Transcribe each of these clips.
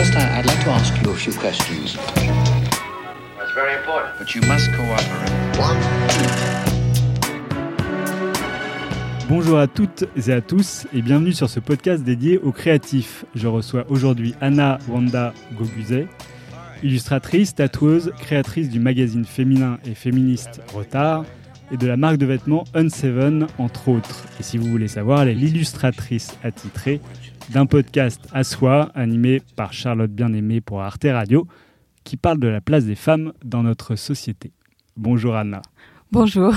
First, I- I'd like to ask you a few questions. That's very important. But you must cooperate. Bonjour à toutes et à tous et bienvenue sur ce podcast dédié aux créatifs. Je reçois aujourd'hui Anna Wanda Goguzet, illustratrice, tatoueuse, créatrice du magazine féminin et féministe Retard et de la marque de vêtements Unseven entre autres. Et si vous voulez savoir, elle est l'illustratrice attitrée d'un podcast à soi animé par Charlotte Bien-Aimée pour Arte Radio qui parle de la place des femmes dans notre société. Bonjour Anna, Bonjour,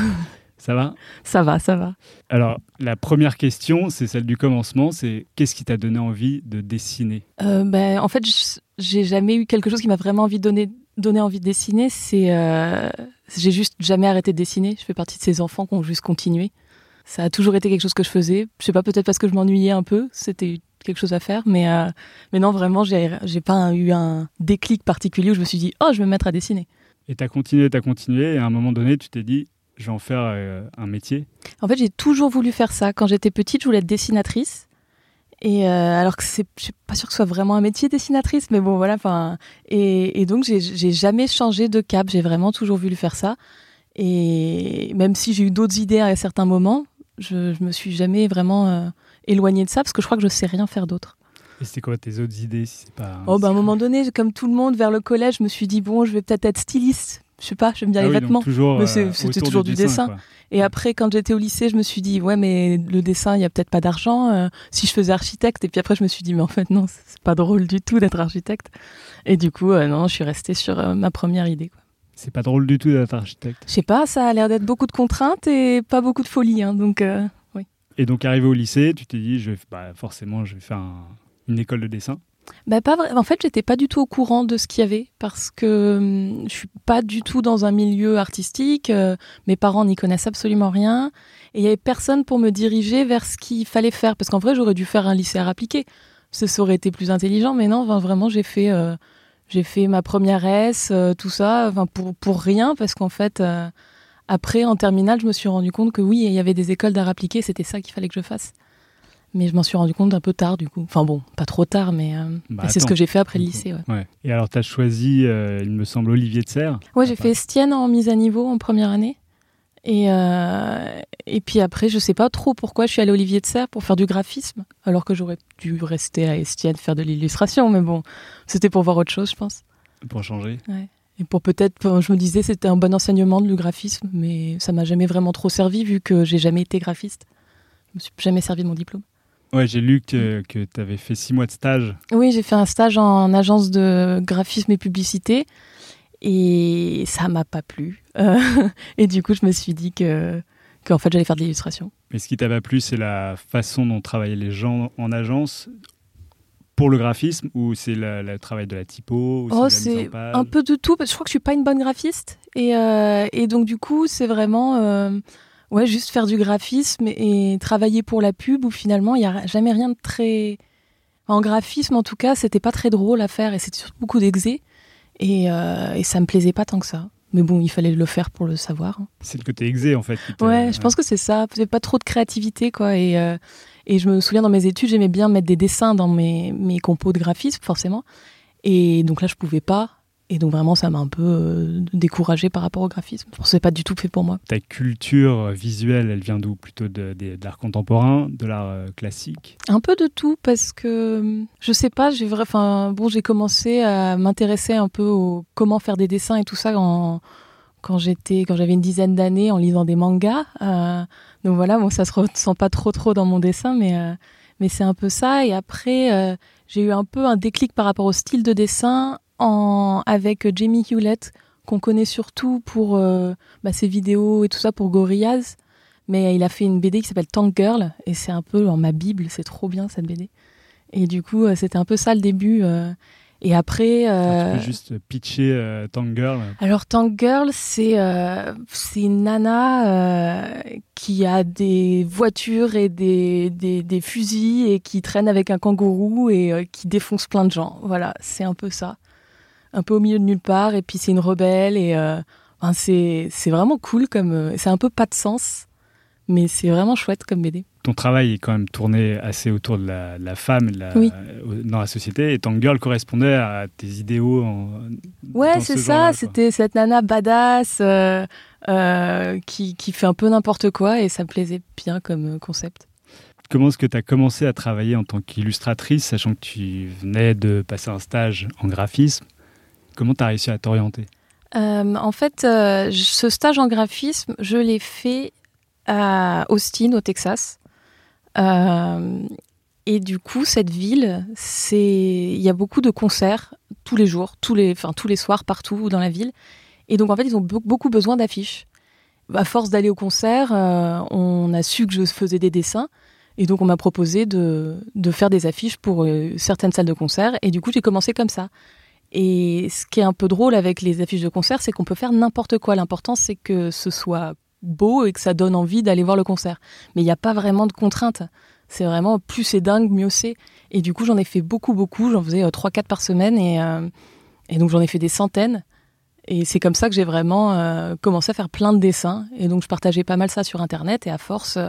ça va? Ça va, ça va. Alors, la première question, c'est celle du commencement, c'est qu'est-ce qui t'a donné envie de dessiner? Euh, ben, en fait, j'ai jamais eu quelque chose qui m'a vraiment envie de donner, donné envie de dessiner. C'est, euh, j'ai juste jamais arrêté de dessiner. Je fais partie de ces enfants qui ont juste continué. Ça a toujours été quelque chose que je faisais. Je sais pas, peut-être parce que je m'ennuyais un peu. C'était quelque chose à faire, mais euh, mais non, vraiment, j'ai pas eu un déclic particulier où je me suis dit, oh, je vais me mettre à dessiner. Et t'as continué, t'as continué, et à un moment donné, tu t'es dit, je vais en faire euh, un métier. En fait, j'ai toujours voulu faire ça. Quand j'étais petite, je voulais être dessinatrice. Et euh, alors que c'est, je suis pas sûre que ce soit vraiment un métier dessinatrice, mais bon, voilà. Enfin, et, et donc j'ai, jamais changé de cap. J'ai vraiment toujours voulu faire ça. Et même si j'ai eu d'autres idées à certains moments, je, je me suis jamais vraiment éloignée de ça parce que je crois que je sais rien faire d'autre. Et c'était quoi tes autres idées si c'est pas... Oh, bah, à un moment donné, comme tout le monde, vers le collège, je me suis dit bon, je vais peut-être être styliste. Je sais pas, j'aime bien Ah les oui, vêtements. toujours, Mais euh, c'était toujours du dessin. Et après, quand j'étais au lycée, je me suis dit, ouais, mais le dessin, il y a peut-être pas d'argent. euh, si je faisais architecte, et puis après, je me suis dit, mais en fait, non, c'est pas drôle du tout d'être architecte. Et du coup, euh, non, je suis restée sur euh, ma première idée. Quoi. C'est pas drôle du tout d'être architecte. Je sais pas, ça a l'air d'être beaucoup de contraintes et pas beaucoup de folie. hein, donc, Et donc, arrivé au lycée, tu t'es dit, je vais, bah, forcément, je vais faire un- une école de dessin. bah, pas vrai. En fait, j'étais pas du tout au courant de ce qu'il y avait parce que hum, je suis pas du tout dans un milieu artistique. euh, mes parents n'y connaissent absolument rien. Et il y avait personne pour me diriger vers ce qu'il fallait faire. Parce qu'en vrai, j'aurais dû faire un lycée à appliqué. Ça ça aurait été plus intelligent. Mais non, vraiment, j'ai fait, euh, j'ai fait ma première S, euh, tout ça, pour, pour rien. Parce qu'en fait, après, en terminale, je me suis rendu compte que oui, il y avait des écoles d'art appliqué. C'était ça qu'il fallait que je fasse. Mais je m'en suis rendu compte un peu tard, du coup. Enfin bon, pas trop tard, mais euh, Bah, c'est ce que j'ai fait après le lycée. Ouais, Ouais. Et alors, t'as choisi, euh, il me semble, Olivier de Serre. ouais j'ai Ah, fait Estienne en mise à niveau en première année. Et, euh, et puis après, je sais pas trop pourquoi je suis allée à Olivier de Serre pour faire du graphisme, alors que j'aurais dû rester à Estienne faire de l'illustration. Mais bon, c'était pour voir autre chose, je pense. pour changer. Et pour peut-être, je me disais, c'était un bon enseignement de le graphisme, mais ça m'a jamais vraiment trop servi vu que j'ai jamais été graphiste. Je me suis jamais servi de mon diplôme. Ouais, j'ai lu que, que t'avais fait six mois de stage. Oui, j'ai fait un stage en agence de graphisme et publicité et ça m'a pas plu. Euh, et du coup, je me suis dit que qu'en fait, j'allais faire de l'illustration. Mais ce qui t'a pas plu, c'est la façon dont travaillaient les gens en agence pour le graphisme ou c'est le, le travail de la typo ou Oh, c'est page un peu de tout. Parce que je crois que je suis pas une bonne graphiste et, euh, et donc du coup, c'est vraiment euh, ouais juste faire du graphisme et, travailler pour la pub où finalement il y a jamais rien de très en graphisme en tout cas, c'était pas très drôle à faire et c'était surtout beaucoup d'exé et, euh, et ça me plaisait pas tant que ça. Mais bon, il fallait le faire pour le savoir. hein. C'est le côté exé en fait. Ouais, je pense que c'est ça. J'avais pas trop de créativité, quoi. Et, euh, et je me souviens dans mes études, j'aimais bien mettre des dessins dans mes, mes compos de graphisme, forcément. Et donc là, je pouvais pas. Et donc vraiment, ça m'a un peu euh, découragée par rapport au graphisme. Que c'est pas du tout fait pour moi. Ta culture visuelle, elle vient d'où? Plutôt de, de- de l'art contemporain, de l'art euh, classique? Un peu de tout parce que je sais pas, j'ai enfin bon, j'ai commencé à m'intéresser un peu au comment faire des dessins et tout ça en- quand j'étais, quand j'avais une dizaine d'années en lisant des mangas. Euh, donc voilà, bon, ça se ressent pas trop trop dans mon dessin, mais euh, mais c'est un peu ça. Et après, euh, j'ai eu un peu un déclic par rapport au style de dessin en avec Jamie Hewlett qu'on connaît surtout pour euh, bah, ses vidéos et tout ça pour Gorillaz. Mais il a fait une BD qui s'appelle Tank Girl et c'est un peu dans ma bible, c'est trop bien cette BD. Et du coup, euh, c'était un peu ça le début. euh. Et après, Tu peux juste pitcher Tank Girl alors Tank Girl, c'est une nana qui a des voitures et des, des, des fusils et qui traîne avec un kangourou et qui défonce plein de gens. Voilà, c'est un peu ça. Un peu au milieu de nulle part et puis c'est une rebelle et euh, enfin, c'est c'est vraiment cool comme euh, c'est un peu pas de sens mais c'est vraiment chouette comme BD. ton travail est quand même tourné assez autour de la, la femme la, oui. dans la société. Et Tank Girl correspondait à tes idéaux. En, ouais, c'est ça. C'était cette nana badass euh, euh, qui, qui, fait un peu n'importe quoi et ça me plaisait bien comme concept. Comment est-ce que tu as commencé à travailler en tant qu'illustratrice, sachant que tu venais de passer un stage en graphisme? Comment tu as réussi à t'orienter? Euh, En fait, euh, ce stage en graphisme, je l'ai fait à Austin, au Texas. Euh, et du coup, cette ville, c'est il y a beaucoup de concerts tous les jours, tous les, enfin tous les soirs, partout dans la ville. Et donc en fait, ils ont beaucoup besoin d'affiches. À force d'aller au concert, on a su que je faisais des dessins. Et donc, on m'a proposé de, de, faire des affiches pour certaines salles de concert. Et du coup, j'ai commencé comme ça. Et ce qui est un peu drôle avec les affiches de concert, c'est qu'on peut faire n'importe quoi. L'important, c'est que ce soit beau et que ça donne envie d'aller voir le concert. Mais il n'y a pas vraiment de contraintes. C'est vraiment plus c'est dingue, mieux c'est. Et du coup, j'en ai fait beaucoup, beaucoup. J'en faisais euh, 3-4 par semaine. Et, euh, et donc, j'en ai fait des centaines. Et c'est comme ça que j'ai vraiment euh, commencé à faire plein de dessins. Et donc, je partageais pas mal ça sur Internet. Et à force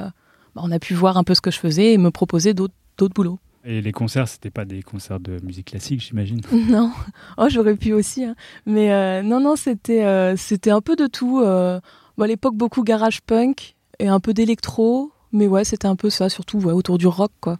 bah, on a pu voir un peu ce que je faisais et me proposer d'autres boulots. Et les concerts, c'était pas des concerts de musique classique, j'imagine Non. Oh, j'aurais pu aussi. Hein. Mais euh, non, non, c'était euh, c'était un peu de tout. Euh, à l'époque, beaucoup garage punk et un peu d'électro. Mais ouais, c'était un peu ça, surtout autour du rock, quoi.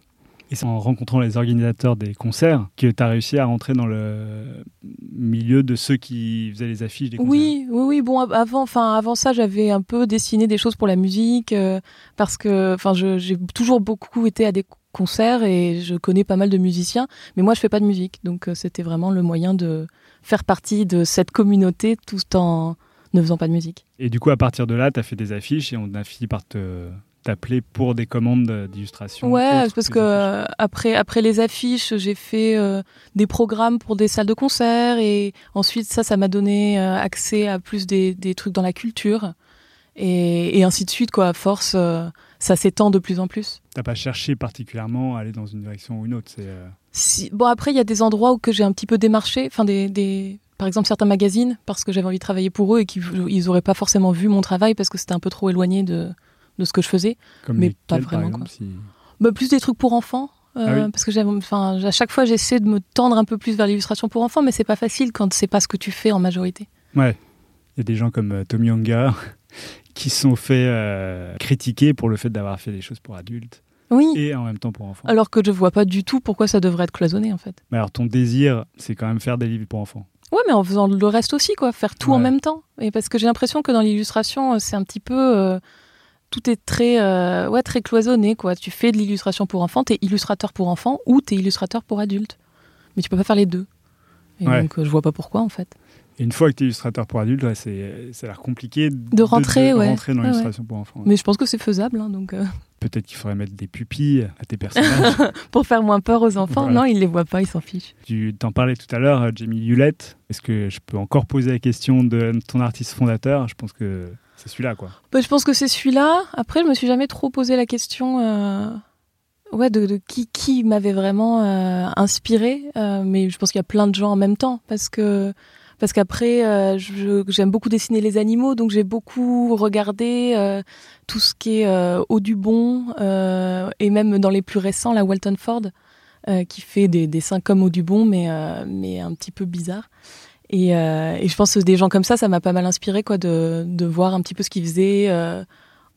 Et c'est en rencontrant les organisateurs des concerts que tu as réussi à rentrer dans le milieu de ceux qui faisaient les affiches des concerts. Oui, oui, oui. Bon, avant, enfin, avant ça, j'avais un peu dessiné des choses pour la musique euh, parce que, enfin, j'ai toujours beaucoup été à des concerts et je connais pas mal de musiciens, mais moi, je fais pas de musique, donc euh, c'était vraiment le moyen de faire partie de cette communauté tout en ne faisant pas de musique. Et du coup, à partir de là, tu as fait des affiches et on a fini par te t'appeler pour des commandes d'illustration Ouais, parce que euh, après, après les affiches, j'ai fait euh, des programmes pour des salles de concert et ensuite ça, ça m'a donné euh, accès à plus des, des, trucs dans la culture et, et, ainsi de suite, quoi. À force, ça s'étend de plus en plus. T'as pas cherché particulièrement à aller dans une direction ou une autre si, Bon, après, il y a des endroits où que j'ai un petit peu démarché, enfin des, des par exemple certains magazines parce que j'avais envie de travailler pour eux et qu'ils ils auraient pas forcément vu mon travail parce que c'était un peu trop éloigné de de ce que je faisais, mais pas vraiment. Exemple, si... bah, plus des trucs pour enfants. Euh, ah parce que enfin, à chaque fois, j'essaie de me tendre un peu plus vers l'illustration pour enfants, mais c'est pas facile quand c'est pas ce que tu fais en majorité. Ouais, il y a des gens comme euh, Tommy Younger qui sont fait euh, critiquer pour le fait d'avoir fait des choses pour adultes. Oui. Et en même temps pour enfants. Alors que je vois pas du tout pourquoi ça devrait être cloisonné en fait. Mais alors ton désir, c'est quand même faire des livres pour enfants. Ouais, mais en faisant le reste aussi, quoi, faire tout en même temps. Et parce que j'ai l'impression que dans l'illustration, c'est un petit peu tout est très, euh, ouais, très cloisonné. Quoi. Tu fais de l'illustration pour enfants, tu es illustrateur pour enfants ou tu es illustrateur pour adultes. Mais tu peux pas faire les deux. Et donc, euh, je vois pas pourquoi, en fait. Et une fois que tu es illustrateur pour adultes, ouais, c'est, ça a l'air compliqué de, rentrer, de, ouais. rentrer dans l'illustration pour enfants. Mais je pense que c'est faisable. Hein, donc, euh. Peut-être qu'il faudrait mettre des pupilles à tes personnages. pour faire moins peur aux enfants. Non, ils les voient pas, ils s'en fichent. Tu t'en parlais tout à l'heure, Jamie Hewlett. Est-ce que je peux encore poser la question de ton artiste fondateur? Je pense que c'est celui-là, quoi. Bah, je pense que c'est celui-là. Après, je me suis jamais trop posé la question euh, ouais, de, qui, qui m'avait vraiment euh, inspiré. Euh, mais je pense qu'il y a plein de gens en même temps. Parce que parce qu'après, j'aime beaucoup dessiner les animaux, donc j'ai beaucoup regardé tout ce qui est Audubon, et même dans les plus récents, la Walton Ford, qui fait des dessins comme Audubon, mais, mais un petit peu bizarre. Et, euh, je pense que des gens comme ça, ça m'a pas mal inspiré quoi, de, de voir un petit peu ce qu'ils faisaient euh,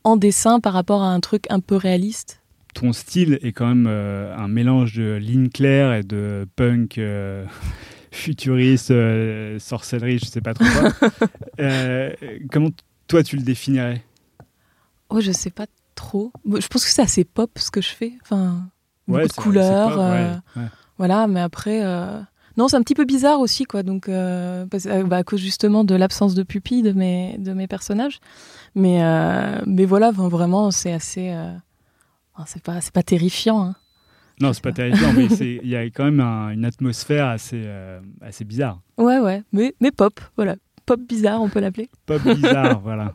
en dessin par rapport à un truc un peu réaliste. Ton style est quand même euh, un mélange de ligne claire et de punk futuriste, sorcellerie, je sais pas trop quoi. comment toi tu le définirais? Oh, je sais pas trop. Je pense que c'est assez pop ce que je fais. Enfin, beaucoup de couleurs. ouais, voilà, mais après. Non, c'est un petit peu bizarre aussi, quoi. Donc, euh, euh, bah, à cause justement de l'absence de pupilles de mes, de mes personnages. Mais, euh, mais voilà, vraiment, c'est assez. c'est pas, c'est pas terrifiant. Hein. Non, c'est pas terrifiant, mais il y a quand même une atmosphère assez, assez bizarre. Ouais, ouais, mais, mais pop, voilà. Pop bizarre, on peut l'appeler. Pop bizarre, voilà.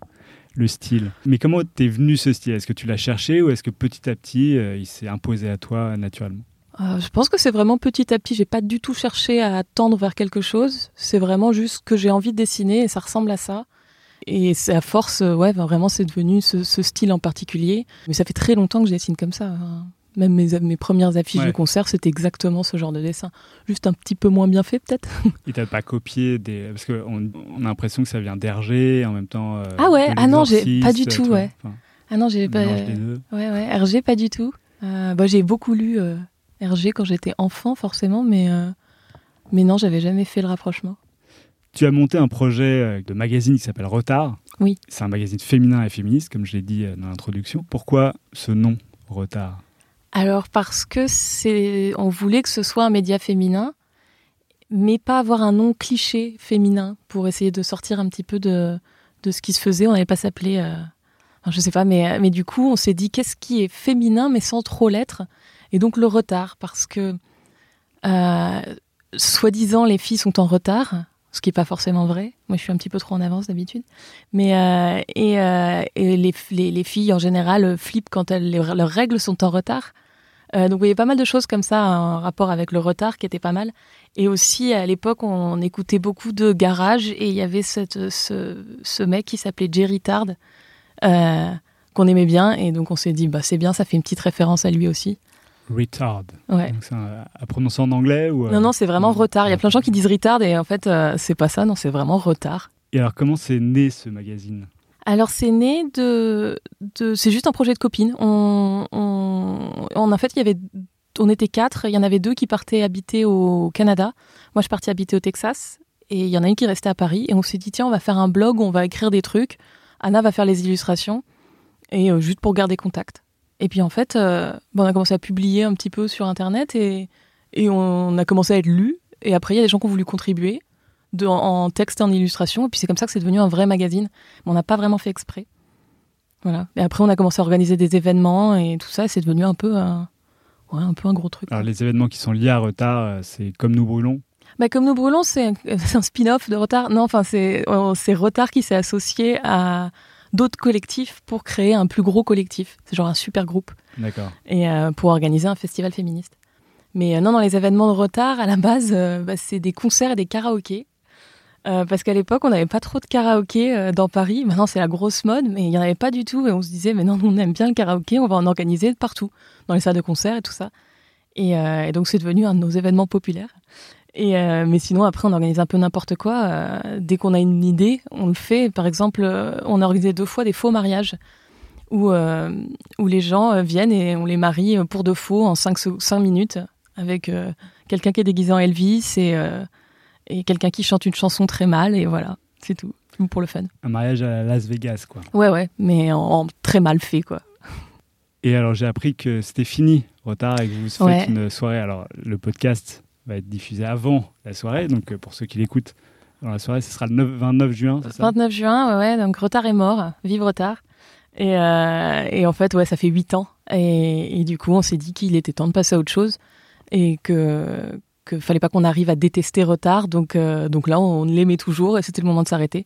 Le style. Mais comment t'es venu ce style? Est-ce que tu l'as cherché ou est-ce que petit à petit, il s'est imposé à toi naturellement? Euh, je pense que c'est vraiment petit à petit. J'ai pas du tout cherché à tendre vers quelque chose. C'est vraiment juste que j'ai envie de dessiner et ça ressemble à ça. et c'est à force, euh, ouais, vraiment, c'est devenu ce, ce style en particulier. Mais ça fait très longtemps que je dessine comme ça. hein. Même mes, mes premières affiches Ouais. de concert, c'était exactement ce genre de dessin. Juste un petit peu moins bien fait, peut-être? Et t'as pas copié des. Parce qu'on on a l'impression que ça vient d'Hergé, en même temps. euh, Ah ouais, ah non, j'ai- pas du tout, ouais. Enfin, Ah non, j'ai pas. des deux. Ouais, ouais, RG, pas du tout. Euh, bah, j'ai beaucoup lu euh, RG quand j'étais enfant, forcément, mais, euh, mais non, j'avais jamais fait le rapprochement. Tu as monté un projet euh, de magazine qui s'appelle Retard. Oui. C'est un magazine féminin et féministe, comme je l'ai dit euh, dans l'introduction. Pourquoi ce nom, Retard? Alors, parce que c'est. On voulait que ce soit un média féminin, mais pas avoir un nom cliché féminin pour essayer de sortir un petit peu de, de ce qui se faisait. On n'allait pas s'appeler. euh, enfin, je sais pas, mais, mais du coup, on s'est dit qu'est-ce qui est féminin, mais sans trop l'être? Et donc, le retard, parce que. euh, Soi-disant, les filles sont en retard, ce qui n'est pas forcément vrai. Moi, je suis un petit peu trop en avance d'habitude. Mais euh, et, euh, et les, les, les filles en général flippent quand elles, les- leurs règles sont en retard. Euh, donc il y avait pas mal de choses comme ça en rapport avec le retard qui était pas mal. Et aussi à l'époque on écoutait beaucoup de garage et il y avait cette, ce, ce mec qui s'appelait Jerry Tard euh, qu'on aimait bien et donc on s'est dit bah c'est bien ça fait une petite référence à lui aussi. Retard. Ouais. Donc c'est un- à prononcer en anglais ou, euh, Non non c'est vraiment non. retard. Il y a plein de gens qui disent retard et en fait euh, c'est pas ça non c'est vraiment retard. Et alors, comment c'est né ce magazine? Alors c'est né de, de c'est juste un projet de copine. On, on, on- en fait il y avait on était quatre, il y en avait deux qui partaient habiter au Canada. Moi je partais habiter au Texas et il y en a une qui restait à Paris et on s'est dit tiens on va faire un blog on va écrire des trucs. Anna va faire les illustrations et euh, juste pour garder contact. Et puis en fait euh, bon, on a commencé à publier un petit peu sur internet et, et on a commencé à être lu et après il y a des gens qui ont voulu contribuer de, en, texte et en illustration et puis c'est comme ça que c'est devenu un vrai magazine mais on n'a pas vraiment fait exprès. Voilà. Et après, on a commencé à organiser des événements et tout ça, et c'est devenu un peu un, ouais, un peu un gros truc. Alors, les événements qui sont liés à Retard, euh, c'est Comme nous brûlons. Bah, comme nous brûlons, c'est un, un spin-off de Retard. Non, enfin, c'est euh, c'est Retard qui s'est associé à d'autres collectifs pour créer un plus gros collectif. C'est genre un super groupe D'accord. et euh, pour organiser un festival féministe. Mais euh, non, dans les événements de retard, à la base, euh, bah, c'est des concerts et des karaokés. Euh, parce qu'à l'époque, on n'avait pas trop de karaoké euh, dans Paris. Maintenant, c'est la grosse mode, mais il n'y en avait pas du tout. Et on se disait, mais non, on aime bien le karaoké, on va en organiser partout, dans les salles de concert et tout ça. Et, euh, et donc, c'est devenu un de nos événements populaires. Et euh, mais sinon, après, on organise un peu n'importe quoi. Euh, dès qu'on a une idée, on le fait. Par exemple, on a organisé deux fois des faux mariages où, où les gens viennent et on les marie pour de faux en 5 minutes avec quelqu'un qui est déguisé en Elvis et, et quelqu'un qui chante une chanson très mal. Et voilà, c'est tout. Pour le fun. Un mariage à Las Vegas, quoi. Ouais, ouais, mais en, en très mal fait, quoi. Et alors, j'ai appris que c'était fini, Retard, et que vous faites Ouais. une soirée. Alors, le podcast va être diffusé avant la soirée. Donc, euh, pour ceux qui l'écoutent dans la soirée, ce sera le 9 29 juin, c'est ça? 29 juin, ouais, ouais, donc retard est mort, vive retard. Et, euh, et en fait, ouais, ça fait 8 ans. Et, et du coup, on s'est dit qu'il était temps de passer à autre chose et que que fallait pas qu'on arrive à détester retard. Donc, euh, donc là, on l'aimait toujours et c'était le moment de s'arrêter.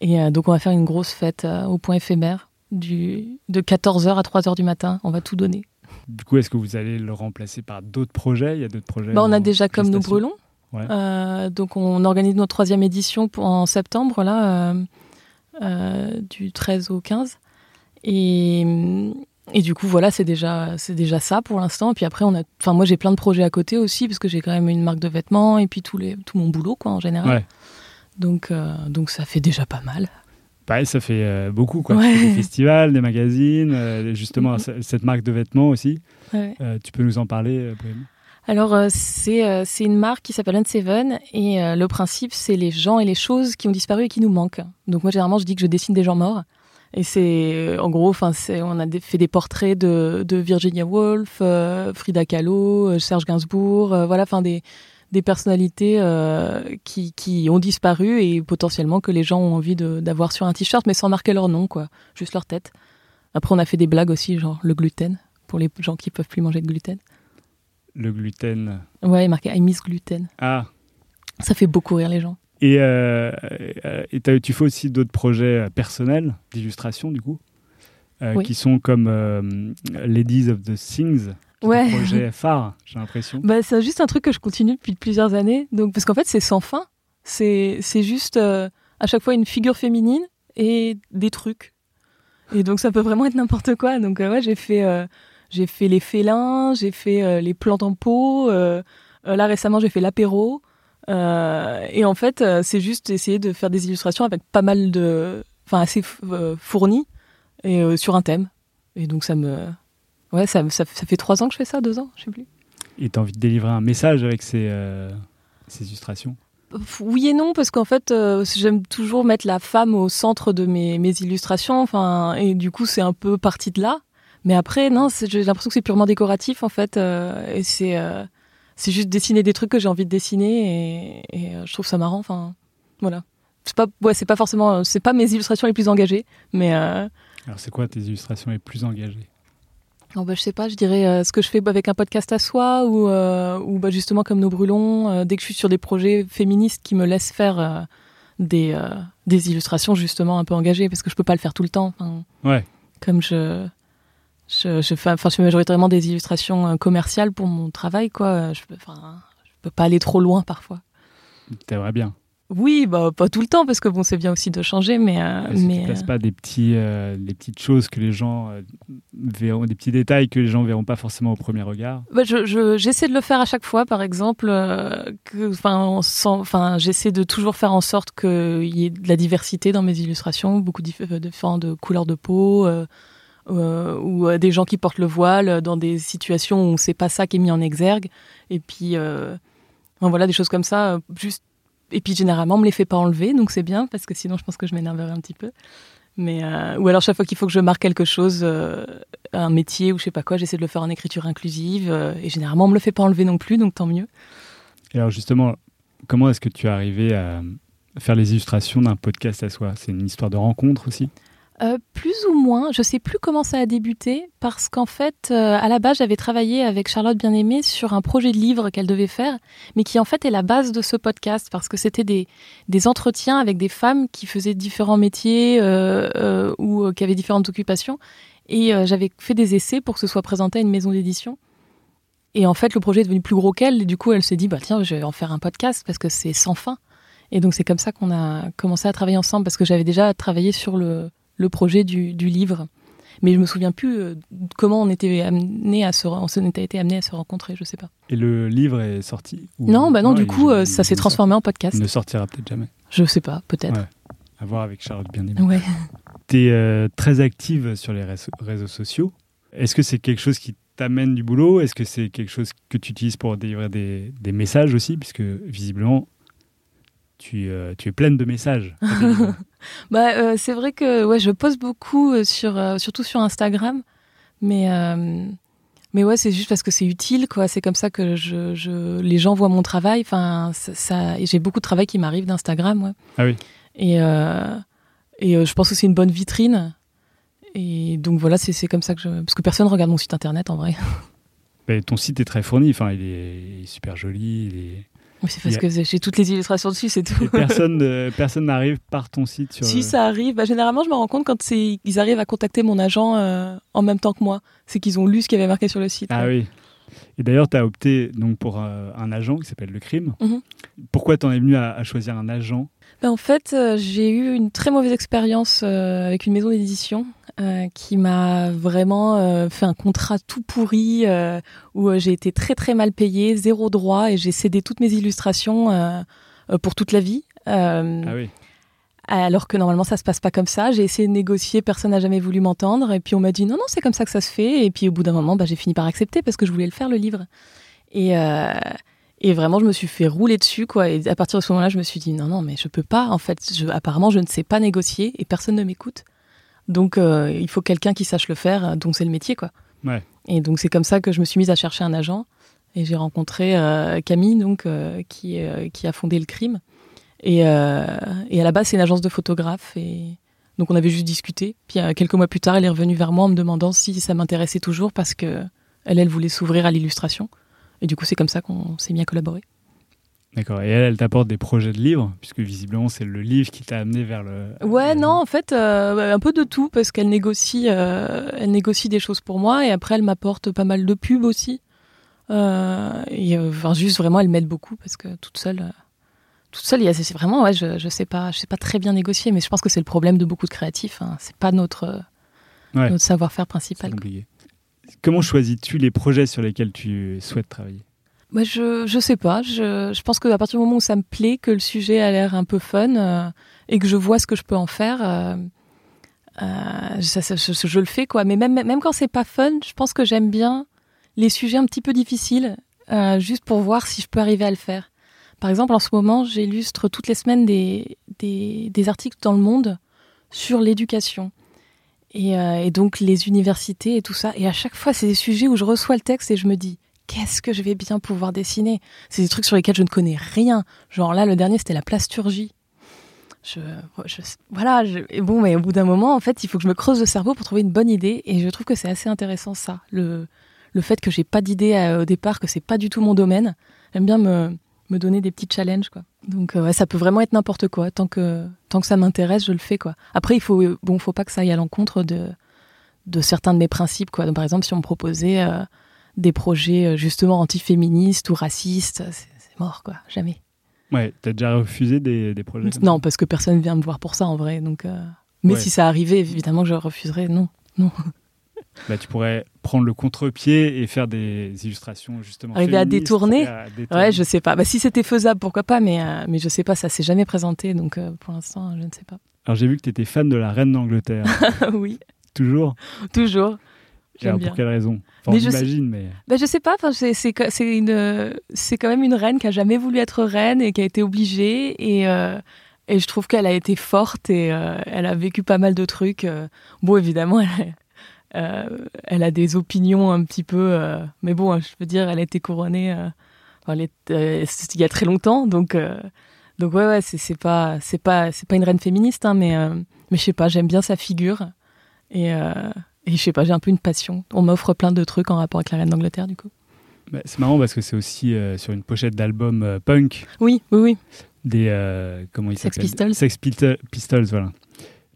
Et euh, donc, on va faire une grosse fête euh, au point éphémère du, de 14h à 3h du matin. On va tout donner. Du coup, est-ce que vous allez le remplacer par d'autres projets? Il y a d'autres projets Bah, on a déjà Comme nous brûlons. Ouais. Donc on organise notre troisième édition pour, en septembre, là, du 13 au 15. Et, et du coup, voilà, c'est déjà, c'est déjà ça pour l'instant. Et puis après, on a, enfin, moi j'ai plein de projets à côté aussi, parce que j'ai quand même une marque de vêtements et puis tout, les, tout mon boulot, quoi, en général. Ouais. Donc, euh, donc ça fait déjà pas mal. Pareil, ça fait euh, beaucoup, quoi. Ouais. Des festivals, des magazines, euh, justement, cette marque de vêtements aussi. Ouais. Tu peux nous en parler, Alors, c'est c'est une marque qui s'appelle Unseven et le principe, c'est les gens et les choses qui ont disparu et qui nous manquent. Donc, moi, généralement, je dis que je dessine des gens morts. Et c'est, en gros, enfin, c'est, on a fait des portraits de, de Virginia Woolf, euh, Frida Kahlo, euh, Serge Gainsbourg, euh, voilà, enfin, des, des personnalités euh, qui, qui ont disparu et potentiellement que les gens ont envie d'avoir sur un t-shirt, mais sans marquer leur nom, quoi, juste leur tête. Après, on a fait des blagues aussi, genre le gluten, pour les gens qui peuvent plus manger de gluten. Le gluten. Ouais, marqué I miss gluten. Ah, Ça fait beaucoup rire les gens. Et, euh, euh, et t'as- tu fais aussi d'autres projets euh, personnels d'illustration, du coup, euh, Oui. qui sont comme euh, Ladies of the Things, Ouais. un projet phare, j'ai l'impression. Bah, c'est juste un truc que je continue depuis plusieurs années. Donc, parce qu'en fait, c'est sans fin. C'est, juste à chaque fois une figure féminine et des trucs. Et donc ça peut vraiment être n'importe quoi. Donc ouais, j'ai fait, j'ai fait les félins, j'ai fait les plantes en pot. là récemment, j'ai fait l'apéro. Euh, et en fait, euh, c'est juste essayer de faire des illustrations avec pas mal de, enfin assez euh, fournies et euh, sur un thème. Et donc ça me, ouais, ça, ça, ça fait trois ans que je fais ça, deux ans, je sais plus. Et tu as envie de délivrer un message avec ces, euh, ces illustrations? Oui et non, parce qu'en fait, euh, j'aime toujours mettre la femme au centre de mes, mes illustrations, enfin, et du coup, c'est un peu parti de là. Mais après, non, j'ai l'impression que c'est purement décoratif, en fait, euh, et c'est euh, c'est juste dessiner des trucs que j'ai envie de dessiner, et, et, euh, je trouve ça marrant, enfin, voilà. C'est pas, ouais, c'est pas forcément, c'est pas mes illustrations les plus engagées, mais euh, Alors, c'est quoi tes illustrations les plus engagées? Oh bah, je sais pas, je dirais euh, ce que je fais avec un podcast à soi ou, euh, ou bah, justement comme nos brûlons, euh, dès que je suis sur des projets féministes qui me laissent faire euh, des, euh, des illustrations justement un peu engagées parce que je peux pas le faire tout le temps. Enfin, Ouais. Comme je, je, je fais, enfin, je fais majoritairement des illustrations euh, commerciales pour mon travail, quoi. Je, enfin, je peux pas aller trop loin parfois. T'aimerais bien. Oui, bah pas tout le temps parce que bon, c'est bien aussi de changer, mais euh, si mais tu places euh, pas des, petits, euh, des petites choses que les gens euh, verront, des petits détails que les gens verront pas forcément au premier regard? Bah, je, je- j'essaie de le faire à chaque fois, par exemple. enfin, j'essaie de toujours faire en sorte qu'il y ait de la diversité dans mes illustrations, beaucoup euh, différentes de couleurs de peau, euh, ou euh, des gens qui portent le voile dans des situations où c'est pas ça qui est mis en exergue. Et puis, euh, voilà, des choses comme ça. euh. Et puis généralement, on me les fait pas enlever, donc c'est bien parce que sinon, je pense que je m'énerverais un petit peu. Mais ou alors chaque fois qu'il faut que je marque quelque chose, un métier ou je sais pas quoi, j'essaie de le faire en écriture inclusive et généralement on me le fait pas enlever non plus, donc tant mieux. Et alors justement, comment est-ce que tu es arrivé à faire les illustrations d'un podcast à soi? C'est une histoire de rencontre aussi? Euh, plus ou moins, je sais plus comment ça a débuté parce qu'en fait, euh, à la base, j'avais travaillé avec Charlotte Bien-Aimée sur un projet de livre qu'elle devait faire, mais qui en fait est la base de ce podcast parce que c'était des, des entretiens avec des femmes qui faisaient différents métiers euh, euh, ou euh, qui avaient différentes occupations. Et euh, j'avais fait des essais pour que ce soit présenté à une maison d'édition. Et en fait, le projet est devenu plus gros qu'elle. Et du coup, elle s'est dit, bah tiens, je vais en faire un podcast parce que c'est sans fin. Et donc, c'est comme ça qu'on a commencé à travailler ensemble parce que j'avais déjà travaillé sur le, le projet du, du livre. Mais je me souviens plus euh, comment on était amené à se, on été amené à se rencontrer, je sais pas. Et le livre est sorti ou- Non, bah non, du coup, euh, ça s'est transformé en podcast. Il ne sortira peut-être jamais. Je sais pas, peut-être. Ouais. À voir avec Charlotte bien. Ouais. Tu es très active sur les réseaux, réseaux sociaux. Est-ce que c'est quelque chose qui t'amène du boulot? Est-ce que c'est quelque chose que tu utilises pour délivrer des, des messages aussi? Puisque visiblement, tu, euh, tu es pleine de messages. Bah, euh, c'est vrai que ouais, je poste beaucoup euh, sur, euh, surtout sur Instagram, mais euh, mais ouais, c'est juste parce que c'est utile, quoi. C'est comme ça que je, je, les gens voient mon travail. Enfin, ça, ça- j'ai beaucoup de travail qui m'arrive d'Instagram, ouais. Ah oui. Et et je pense que c'est une bonne vitrine. Et donc voilà, c'est c'est comme ça que je, parce que personne regarde mon site internet en vrai. Mais ton site est très fourni. Enfin, il est, il est super joli. il est- Mais c'est parce que j'ai toutes les illustrations dessus, c'est tout. Et personne euh, personne n'arrive par ton site sur. Si le- ça arrive, bah, généralement je me rends compte quand c'est- ils arrivent à contacter mon agent euh, en même temps que moi, c'est qu'ils ont lu ce qu'il y avait marqué sur le site. Ah ouais. oui. Et d'ailleurs, tu as opté donc pour euh, un agent qui s'appelle le crime. Mhm. Pourquoi t'en es venu à, à choisir un agent? Ben, en fait, euh, j'ai eu une très mauvaise expérience euh, avec une maison d'édition euh, qui m'a vraiment euh, fait un contrat tout pourri euh, où euh, j'ai été très très mal payée, zéro droit et j'ai cédé toutes mes illustrations euh, pour toute la vie. Euh, Ah oui. Alors que normalement ça se passe pas comme ça. J'ai essayé de négocier, personne n'a jamais voulu m'entendre. Et puis on m'a dit non, non, c'est comme ça que ça se fait. Et puis au bout d'un moment, bah, j'ai fini par accepter parce que je voulais le faire, le livre. Et, euh, et vraiment, je me suis fait rouler dessus. quoi. Et à partir de ce moment-là, je me suis dit non, non, mais je peux pas. En fait, je- apparemment, je ne sais pas négocier et personne ne m'écoute. Donc euh, il faut quelqu'un qui sache le faire, donc c'est le métier. quoi. Ouais. Et donc c'est comme ça que je me suis mise à chercher un agent. Et j'ai rencontré euh, Camille, donc, euh, qui, euh, qui a fondé le crime. Et, euh, et à la base, c'est une agence de photographes. Et donc, on avait juste discuté. Puis, euh, quelques mois plus tard, elle est revenue vers moi en me demandant si ça m'intéressait toujours parce que elle, elle voulait s'ouvrir à l'illustration. Et du coup, c'est comme ça qu'on s'est mis à collaborer. D'accord. Et elle, elle t'apporte des projets de livres, puisque visiblement, c'est le livre qui t'a amené vers le. Ouais, le- non, en fait, euh, un peu de tout parce qu'elle négocie, euh, elle négocie des choses pour moi et après, elle m'apporte pas mal de pubs aussi. Euh, et enfin, juste vraiment, elle m'aide beaucoup parce que toute seule, toute seule, il y a- c'est vraiment, ouais, je, je sais pas, je sais pas très bien négocier, mais je pense que c'est le problème de beaucoup de créatifs. Hein. C'est pas notre, Ouais. notre savoir-faire principal. compliqué. Comment choisis-tu les projets sur lesquels tu souhaites travailler? Moi, je, je sais pas. Je, je pense qu'à partir du moment où ça me plaît, que le sujet a l'air un peu fun euh, et que je vois ce que je peux en faire, euh, euh, ça, je, je le fais quoi. Mais même, même quand c'est pas fun, je pense que j'aime bien les sujets un petit peu difficiles, euh, juste pour voir si je peux arriver à le faire. Par exemple, en ce moment, j'illustre toutes les semaines des, des, des articles dans le monde sur l'éducation. Et, euh, et donc les universités et tout ça. Et à chaque fois, c'est des sujets où je reçois le texte et je me dis, qu'est-ce que je vais bien pouvoir dessiner? C'est des trucs sur lesquels je ne connais rien. Genre là, le dernier, c'était la plasturgie. Je, voilà, et bon, mais au bout d'un moment, en fait, il faut que je me creuse le cerveau pour trouver une bonne idée. Et je trouve que c'est assez intéressant ça, le, le fait que j'ai pas d'idée euh, au départ, que c'est pas du tout mon domaine. J'aime bien me, me donner des petits challenges, quoi. Donc euh, ça peut vraiment être n'importe quoi. Tant que tant que ça m'intéresse, je le fais, quoi. Après, il faut bon, faut pas que ça aille à l'encontre de de certains de mes principes, quoi. Donc, par exemple, si on me proposait euh, des projets euh, justement antiféministes ou racistes, c'est mort, quoi. Jamais. Ouais, t'as déjà refusé des, des projets comme Non, parce que personne vient me voir pour ça en vrai. Donc, euh, mais Ouais. si ça arrivait, évidemment que je refuserais. Non, non. Bah, tu pourrais prendre le contre-pied et faire des illustrations justement. Arriver à détourner et à détourner. Ouais, je sais pas. Bah, si c'était faisable, pourquoi pas. Mais euh, mais je sais pas. Ça s'est jamais présenté. Donc, euh, pour l'instant, je ne sais pas. Alors j'ai vu que tu étais fan de la reine d'Angleterre. oui, Toujours? Toujours. J'aime. Pour quelle raison? Enfin, Mais on je mais. Bah, je sais pas. C'est c'est que- c'est une c'est quand même une reine qui a jamais voulu être reine et qui a été obligée et euh, et je trouve qu'elle a été forte et euh, elle a vécu pas mal de trucs. euh. Bon, évidemment, elle, euh, elle a des opinions un petit peu, mais bon, je veux dire, elle a été couronnée. enfin, il y a très longtemps, donc donc ouais ouais, c'est c'est pas c'est pas c'est pas une reine féministe, hein, mais mais je sais pas, j'aime bien sa figure et euh, et je sais pas, j'ai un peu une passion. On m'offre plein de trucs en rapport avec la reine d'Angleterre, du coup. Bah, c'est marrant parce que c'est aussi euh, sur une pochette d'album euh, punk Oui, oui, oui. des. euh, comment ils Sex Pistols. Sex Pistols, Pistols, voilà.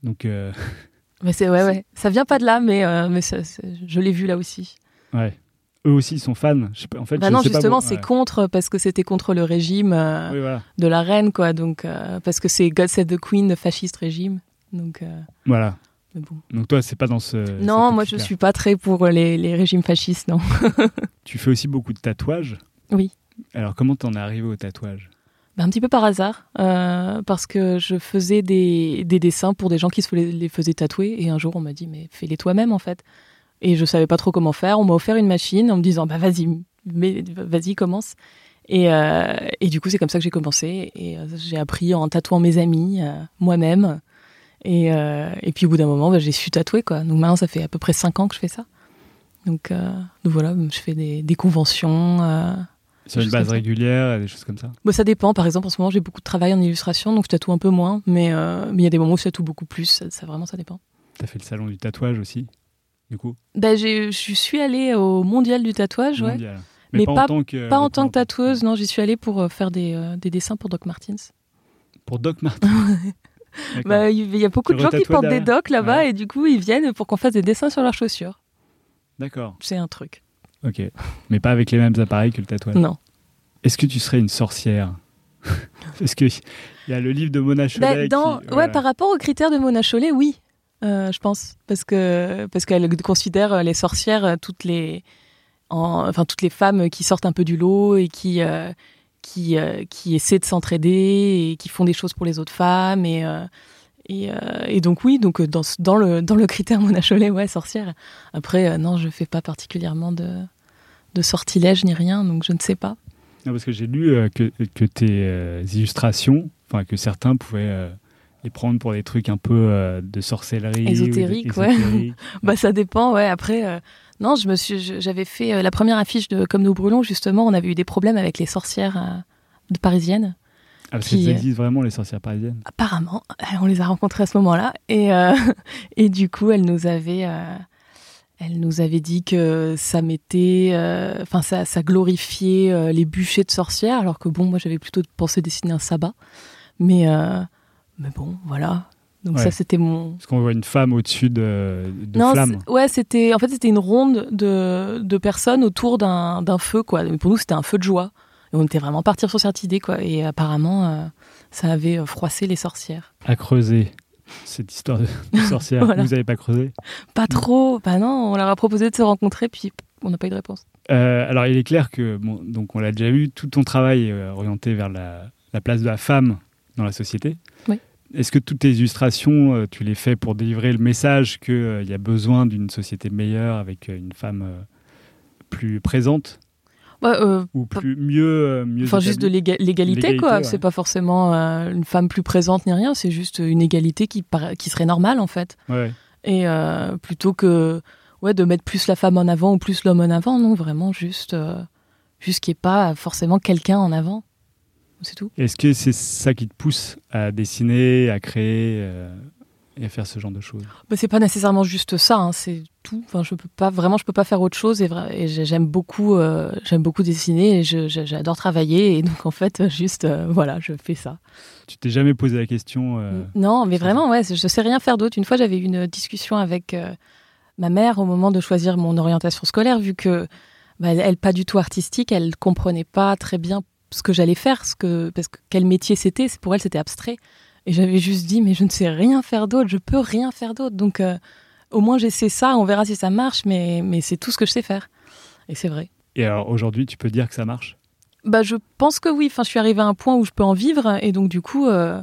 Donc, euh, Mais c'est ouais, ouais. Ça vient pas de là, mais mais je l'ai vu là aussi. ouais. Eux aussi ils sont fans. Je sais pas- en fait, Bah je non, sais pas justement, bon, c'est ouais. contre parce que c'était contre le régime Oui, voilà. de la reine, quoi. Donc parce que c'est God Save the Queen, le fasciste régime. Donc Voilà. Mais bon. Donc toi, c'est pas dans ce. non, moi je suis pas très pour les, les régimes fascistes, non. Tu fais aussi beaucoup de tatouages. Oui. Alors comment t'en es arrivé au tatouage? Bah, un petit peu par hasard, euh, parce que je faisais des, des dessins pour des gens qui se les, les faisaient tatouer, et un jour on m'a dit mais fais-les toi-même en fait. Et je savais pas trop comment faire. On m'a offert une machine en me disant bah vas-y, mais vas-y commence. Et, euh, et du coup c'est comme ça que j'ai commencé et euh, j'ai appris en tatouant mes amis, euh, moi-même. Et, euh, et puis au bout d'un moment bah, j'ai su tatouer quoi. Donc maintenant ça fait à peu près cinq ans que je fais ça. Donc, euh, donc voilà, je fais des, des conventions. euh, Sur Des une base régulière, des choses comme ça Bon, ça dépend. Par exemple, en ce moment, j'ai beaucoup de travail en illustration, donc je tatoue un peu moins. Mais euh, mais il y a des moments où je tatoue beaucoup plus. Ça, ça, vraiment, ça dépend. T'as fait le salon du tatouage aussi, du coup? J'ai- je suis allée au mondial du tatouage, ouais. mondial. Mais pas, pas- en tant que, Pas en tant que tatoueuse, non. J'y suis allée pour faire des, des dessins pour Doc Martens. Pour Doc Martens. Bah, il y a beaucoup Tu de gens qui portent des docs là-bas Ouais. et du coup, ils viennent pour qu'on fasse des dessins sur leurs chaussures. D'accord. C'est un truc. Ok. Mais pas avec les mêmes appareils que le tatouage. Non. Est-ce que tu serais une sorcière Parce que il y a le livre de Mona Chollet. Ben, dans, qui- Ouais, voilà. par rapport aux critères de Mona Chollet, oui, euh, je pense, parce que parce qu'elle considère euh, les sorcières euh, toutes les, en- enfin toutes les femmes qui sortent un peu du lot et qui euh, qui euh, qui essaient de s'entraider et qui font des choses pour les autres femmes et euh, et, euh, et donc oui, donc dans dans le dans le critère Mona Chollet, ouais, sorcière. Après, non, je fais pas particulièrement de de sortilèges ni rien, donc je ne sais pas. Non, parce que j'ai lu que, que tes illustrations, enfin que certains pouvaient les prendre pour des trucs un peu de sorcellerie. ou de- Ésotérique, ouais. ésotérique. Bah ça dépend, ouais. Après, non, je me suis, j'avais fait euh, la première affiche de Comme nous brûlons justement. On avait eu des problèmes avec les sorcières euh, de parisiennes. Ah, parce qu'elles euh, existent vraiment les sorcières parisiennes? Apparemment, on les a rencontrées à ce moment-là, et euh, et du coup, elles nous avaient, euh, elles nous avaient dit que ça mettait, euh, enfin ça, ça glorifiait les bûchers de sorcières, alors que bon, moi j'avais plutôt pensé dessiner un sabbat, mais mais bon, voilà. Donc Ouais. ça, c'était mon, Parce qu'on voit une femme au-dessus de, de non, flammes. ouais, c'était en fait c'était une ronde de, de personnes autour d'un d'un feu quoi. Mais pour nous c'était un feu de joie. Et on était vraiment partir sur cette idée, quoi. Et apparemment, euh, ça avait euh, froissé les sorcières. À creuser cette histoire de, de sorcière. Voilà. Vous n'avez pas creusé? Pas trop. Bah non, on leur a proposé de se rencontrer, puis on n'a pas eu de réponse. Euh, alors, il est clair que, bon, donc on l'a déjà vu, tout ton travail est orienté vers la, la place de la femme dans la société. Oui. Est-ce que toutes tes illustrations, euh, tu les fais pour délivrer le message qu'il y a besoin d'une société meilleure avec euh, une femme euh, plus présente? Ouais, euh, ou plus mieux, euh, mieux Enfin, juste de l'égalité, quoi. ouais. C'est pas forcément euh, une femme plus présente ni rien, c'est juste une égalité qui, qui serait normale, en fait. Ouais. Et euh, plutôt que ouais, de mettre plus la femme en avant ou plus l'homme en avant, non, vraiment juste, euh, juste qu'il n'y ait pas forcément quelqu'un en avant. C'est tout. Est-ce que c'est ça qui te pousse à dessiner, à créer euh, et à faire ce genre de choses? Bah, c'est pas nécessairement juste ça, hein, c'est tout. Enfin, je peux pas vraiment, je peux pas faire autre chose. Et, j'aime beaucoup, euh, j'aime beaucoup dessiner et j'adore travailler. Et donc en fait, juste euh, voilà, je fais ça. Tu t'es jamais posé la question Non, mais vraiment, ouais, je sais rien faire d'autre. Une fois, j'avais eu une discussion avec ma mère au moment de choisir mon orientation scolaire, vu que bah, elle, elle, pas du tout artistique, elle comprenait pas très bien ce que j'allais faire, ce que, parce que quel métier c'était. C'est- Pour elle, c'était abstrait. Et j'avais juste dit, mais je ne sais rien faire d'autre, je peux rien faire d'autre. Donc, euh, au moins, j'essaie ça, on verra si ça marche, mais, mais c'est tout ce que je sais faire. Et c'est vrai. Et alors aujourd'hui, tu peux dire que ça marche? Bah, je pense que oui. Enfin, je suis arrivée à un point où je peux en vivre, et donc du coup, euh,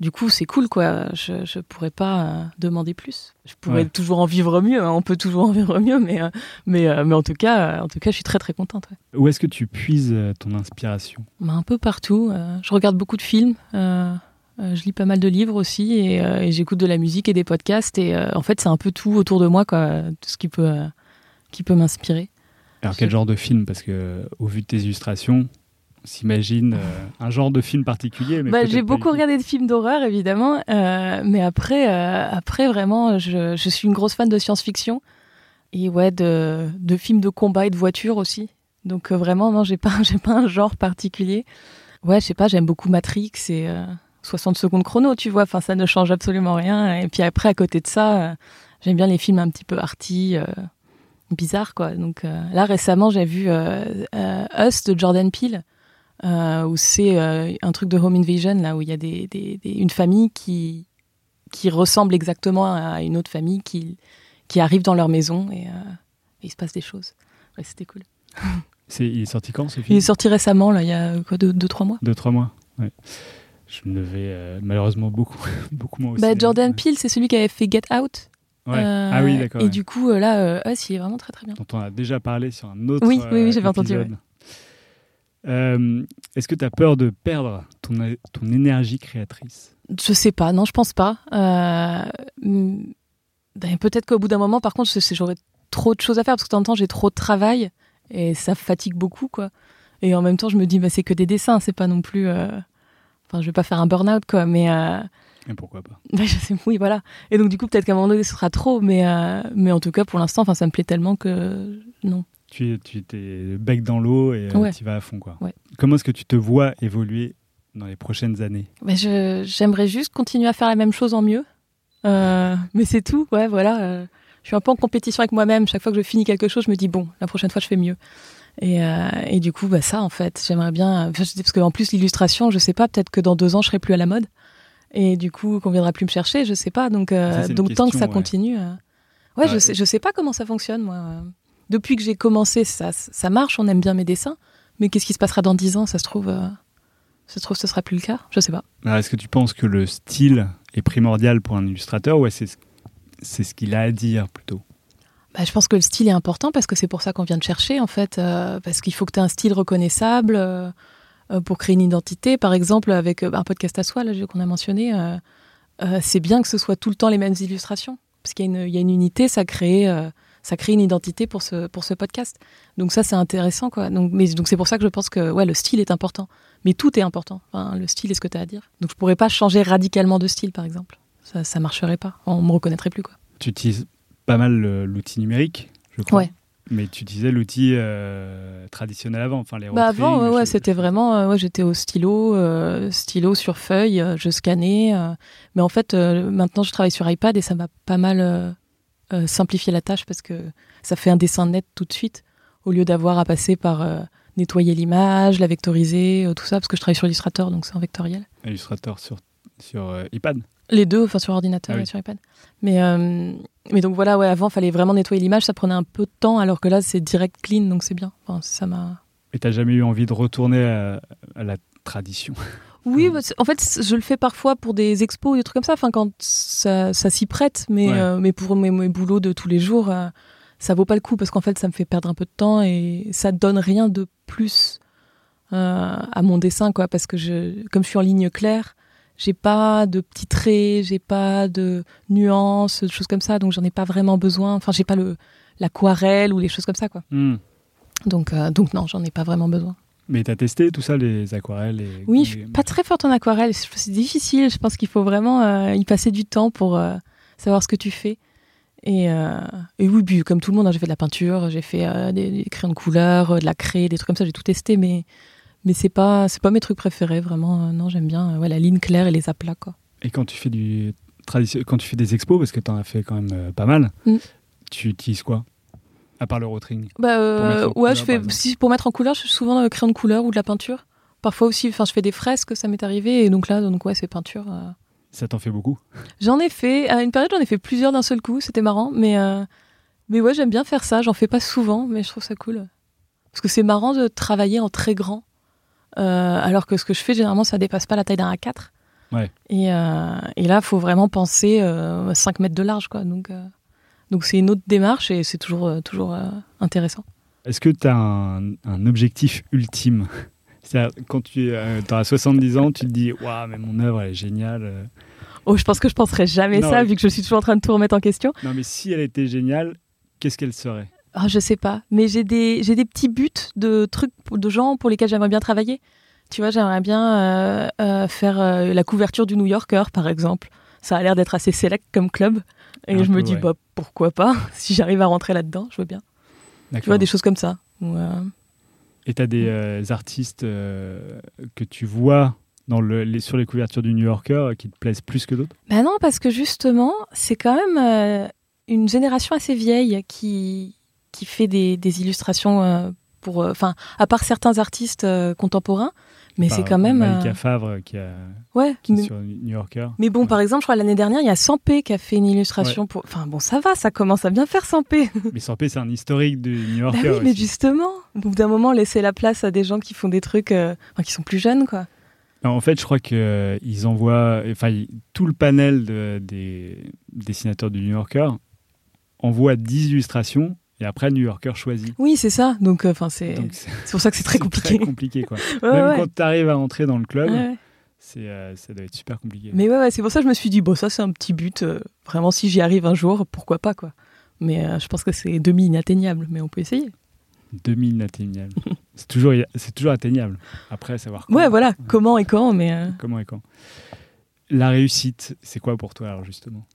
du coup, c'est cool, quoi. Je, je pourrais pas euh, demander plus. Je pourrais Ouais. toujours en vivre mieux. hein. On peut toujours en vivre mieux, mais euh, mais euh, mais en tout cas, en tout cas, je suis très très contente. Ouais. Où est-ce que tu puises ton inspiration? Bah, un peu partout. je regarde beaucoup de films. je lis pas mal de livres aussi, et, et j'écoute de la musique et des podcasts. Et en fait, c'est un peu tout autour de moi, quoi. Tout ce qui peut qui peut m'inspirer. Alors quel genre de film? Parce que au vu de tes illustrations, on s'imagine euh, un genre de film particulier. Bah, j'ai beaucoup regardé de films d'horreur, évidemment, euh, mais après, euh, après vraiment, je, je suis une grosse fan de science-fiction et ouais, de, de films de combat et de voitures aussi. Donc vraiment, non, j'ai pas, j'ai pas un genre particulier. Ouais, je sais pas, j'aime beaucoup Matrix et euh, 60 secondes chrono, tu vois. Enfin, ça ne change absolument rien. Et puis après, à côté de ça, j'aime bien les films un petit peu arty, bizarres, quoi. Donc euh, là, récemment, j'ai vu euh, euh, Us de Jordan Peele où c'est euh, un truc de home invasion là où il y a des, des- des- une famille qui qui ressemble exactement à une autre famille qui qui arrive dans leur maison et, euh, et il se passe des choses. Ouais, c'était cool. C'est- il est sorti quand ce Il film est sorti récemment là, il y a quoi deux, deux trois mois? Deux, trois mois. Ouais. Je me levais euh, malheureusement beaucoup, beaucoup moins Bah. Jordan. Peele, c'est celui qui avait fait Get Out. Ouais. Euh, ah oui, d'accord. Et ouais. du coup euh, là, euh, Us, il est vraiment très très bien. Dont on a déjà parlé sur un autre. Oui, oui, oui, euh, j'avais entendu. Euh, Est-ce que tu as peur de perdre ton, ton énergie créatrice? Je sais pas, non, je pense pas. Euh, hmm, ben, Peut-être qu'au bout d'un moment, par contre, j'aurais trop de choses à faire parce que de temps en temps, j'ai trop de travail et ça fatigue beaucoup, quoi. Et en même temps, je me dis, bah, c'est que des dessins, c'est pas non plus. euh, Enfin, je vais pas faire un burn-out, quoi, mais. Et pourquoi pas? bah, je sais, oui, voilà. Et donc, du coup, peut-être qu'à un moment donné, ce sera trop, mais, mais en tout cas, pour l'instant, ça me plaît tellement que non. Tu tu t'es bec dans l'eau et Ouais. tu vas à fond. Quoi. Ouais. Comment est-ce que tu te vois évoluer dans les prochaines années? Mais je, j'aimerais juste continuer à faire la même chose en mieux. Euh, mais c'est tout, ouais, voilà. euh, je suis un peu en compétition avec moi-même. Chaque fois que je finis quelque chose, je me dis, bon, la prochaine fois, je fais mieux. Et, euh, et du coup, bah, ça, en fait, j'aimerais bien. Parce qu'en plus, l'illustration, je sais pas, peut-être que dans deux ans, je serai plus à la mode. Et du coup, qu'on viendra plus me chercher, je sais pas. Donc, euh, Ça, donc tant que ça ouais. continue. euh, Ouais, je, sais, je sais pas comment ça fonctionne, moi. Depuis que j'ai commencé, ça, ça marche, on aime bien mes dessins. Mais qu'est-ce qui se passera dans dix ans Ça se trouve, euh, ça se trouve, ce sera plus le cas. Je sais pas. Alors, Est-ce que tu penses que le style est primordial pour un illustrateur ou est-ce c'est ce qu'il a à dire plutôt? Bah, je pense que le style est important parce que c'est pour ça qu'on vient de chercher en fait, euh, parce qu'il faut que tu aies un style reconnaissable euh, euh, pour créer une identité. Par exemple, avec un podcast à soi là, qu'on a mentionné, c'est bien que ce soit tout le temps les mêmes illustrations, parce qu'il y, a une- il y a une unité, ça crée, ça crée une identité pour ce, pour ce podcast. Donc ça, c'est intéressant quoi. Donc, mais, donc c'est pour ça que je pense que ouais, le style est important, mais tout est important. Enfin, le style est ce que tu as à dire. Donc je pourrais pas changer radicalement de style, par exemple. Ça, ça marcherait pas. On me reconnaîtrait plus quoi. Tu utilises pas mal l'outil numérique, je crois. Ouais. Mais tu utilisais l'outil euh, traditionnel avant, enfin les Bah avant, ouais, c'était vraiment, euh, ouais, j'étais au stylo, euh, stylo sur feuille, je scannais. mais en fait, maintenant, je travaille sur iPad et ça m'a pas mal euh, simplifié la tâche parce que ça fait un dessin net tout de suite au lieu d'avoir à passer par euh, nettoyer l'image, la vectoriser, euh, tout ça, parce que je travaille sur Illustrator, donc c'est en vectoriel. Illustrator sur, sur iPad Les deux, enfin sur ordinateur Ah oui. et sur iPad. Mais, mais donc voilà, ouais, avant, fallait vraiment nettoyer l'image, ça prenait un peu de temps, alors que là, c'est direct clean, donc c'est bien. Enfin, ça m'a. Et t'as jamais eu envie de retourner à, à la tradition? Oui, en fait, je le fais parfois pour des expos ou des trucs comme ça, enfin, quand ça, ça s'y prête, mais, Ouais. euh, mais pour mes, mes boulots de tous les jours, euh, ça vaut pas le coup parce qu'en fait, ça me fait perdre un peu de temps et ça donne rien de plus euh, à mon dessin, quoi, parce que je, comme je suis en ligne claire, j'ai pas de petits traits, j'ai pas de nuances, de choses comme ça, donc j'en ai pas vraiment besoin. Enfin, j'ai pas le l'aquarelle ou les choses comme ça, quoi. Hmm. Donc, euh, donc non, j'en ai pas vraiment besoin. Mais t'as testé tout ça, les aquarelles et, Oui, je suis pas très forte en aquarelle. C'est difficile. Je pense qu'il faut vraiment euh, y passer du temps pour euh, savoir ce que tu fais. Et, euh, et oui, puis, comme tout le monde, hein, j'ai fait de la peinture, j'ai fait des, des crayons de couleur, de la craie, des trucs comme ça. J'ai tout testé, mais mais c'est pas mes trucs préférés vraiment. Non, j'aime bien ouais, la ligne claire et les aplats quoi. Et quand tu fais du tradition... quand tu fais des expos, parce que t'en as fait quand même pas mal, Mm. tu utilises quoi? À part le rotring. Bah euh, ouais, couleur, je fais si pour mettre en couleur, je suis souvent euh, crayon de couleur ou de la peinture. Parfois aussi, enfin, je fais des fresques, ça m'est arrivé, et donc là, donc ouais, c'est peinture. euh. Ça t'en fait beaucoup? J'en ai fait, à une période, j'en ai fait plusieurs d'un seul coup, c'était marrant, mais, euh, mais ouais, j'aime bien faire ça, j'en fais pas souvent, mais je trouve ça cool. Parce que c'est marrant de travailler en très grand, alors que ce que je fais, généralement, ça dépasse pas la taille d'un A4. Ouais. Et, et là, faut vraiment penser euh, 5 mètres de large, quoi. Donc, donc c'est une autre démarche et c'est toujours, euh, toujours euh, intéressant. Est-ce que tu as un, un objectif ultime? C'est-à-dire, quand tu as 70 ans, tu te dis Waouh, mais mon œuvre, elle est géniale. euh. Oh, je pense que je penserai jamais Non, ça, ouais. vu que je suis toujours en train de tout remettre en question. Non, mais si elle était géniale, qu'est-ce qu'elle serait? Ah, je sais pas, mais j'ai des, j'ai des petits buts de trucs, de gens pour lesquels j'aimerais bien travailler. Tu vois, j'aimerais bien euh, euh, faire euh, la couverture du New Yorker, par exemple. Ça a l'air d'être assez select comme club. Et Un je me dis, ouais. bah, pourquoi pas? Si j'arrive à rentrer là-dedans, je veux bien. Tu vois, des choses comme ça. Euh, Et tu as des euh, artistes euh, que tu vois dans le, les, sur les couvertures du New Yorker qui te plaisent plus que d'autres? Bah non, parce que justement, c'est quand même une génération assez vieille qui, qui fait des, des illustrations pour. Enfin, à part certains artistes contemporains, mais c'est quand même. Malika euh, Favre qui, a, ouais, qui mais- sur New Yorker. Mais bon, Ouais. par exemple, je crois l'année dernière, il y a Sampé qui a fait une illustration pour. Enfin bon, ça va, ça commence à bien faire Sampé. Mais Sampé, c'est un historique du New bah Yorker. oui, mais aussi. justement, au bout d'un moment, laisser la place à des gens qui font des trucs, euh, enfin, qui sont plus jeunes, quoi. Non, En fait, je crois qu'ils envoient, enfin, tout le panel de- des dessinateurs du New Yorker envoie 10 illustrations et après, New Yorker choisit. Oui, c'est ça. Donc, euh, enfin, c'est pour ça que c'est très compliqué. Très compliqué, quoi. Ouais, Même ouais. quand tu arrives à entrer dans le club, Ouais, ouais. c'est, euh, ça doit être super compliqué. Mais ouais, c'est pour ça que je me suis dit, bon, ça, c'est un petit but. euh, vraiment, si j'y arrive un jour, pourquoi pas, quoi. Mais euh, je pense que c'est demi-inatteignable, mais on peut essayer. Demi-inatteignable. c'est, toujours, toujours atteignable. Après, savoir comment, Ouais, voilà, comment et quand, mais. comment et quand. La réussite, c'est quoi pour toi, alors, justement?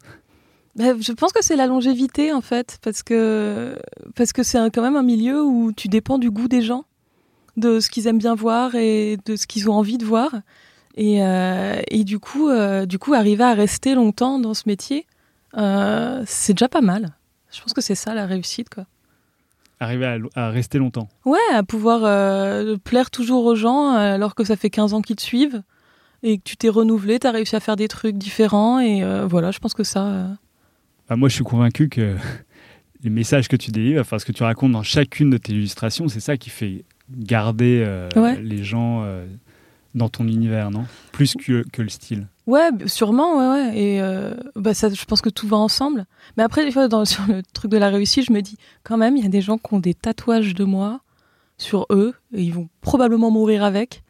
Je pense que c'est la longévité en fait, parce que parce que c'est quand même un milieu où tu dépends du goût des gens, de ce qu'ils aiment bien voir et de ce qu'ils ont envie de voir, et, euh, et du coup euh, du coup arriver à rester longtemps dans ce métier, euh, c'est déjà pas mal. Je pense que c'est ça la réussite quoi. Arriver à, à rester longtemps. Ouais, à pouvoir plaire toujours aux gens alors que ça fait 15 ans qu'ils te suivent et que tu t'es renouvelé, tu as réussi à faire des trucs différents et voilà, je pense que ça. Bah, moi, je suis convaincu que les messages que tu délivres, enfin, ce que tu racontes dans chacune de tes illustrations, c'est ça qui fait garder euh, Ouais. les gens euh, dans ton univers, non? Plus que, que le style. Ouais, sûrement, ouais, ouais. Et euh, bah ça, je pense que tout va ensemble. Mais après, des fois, dans, sur le truc de la réussite, je me dis, quand même, il y a des gens qui ont des tatouages de moi sur eux, et ils vont probablement mourir avec.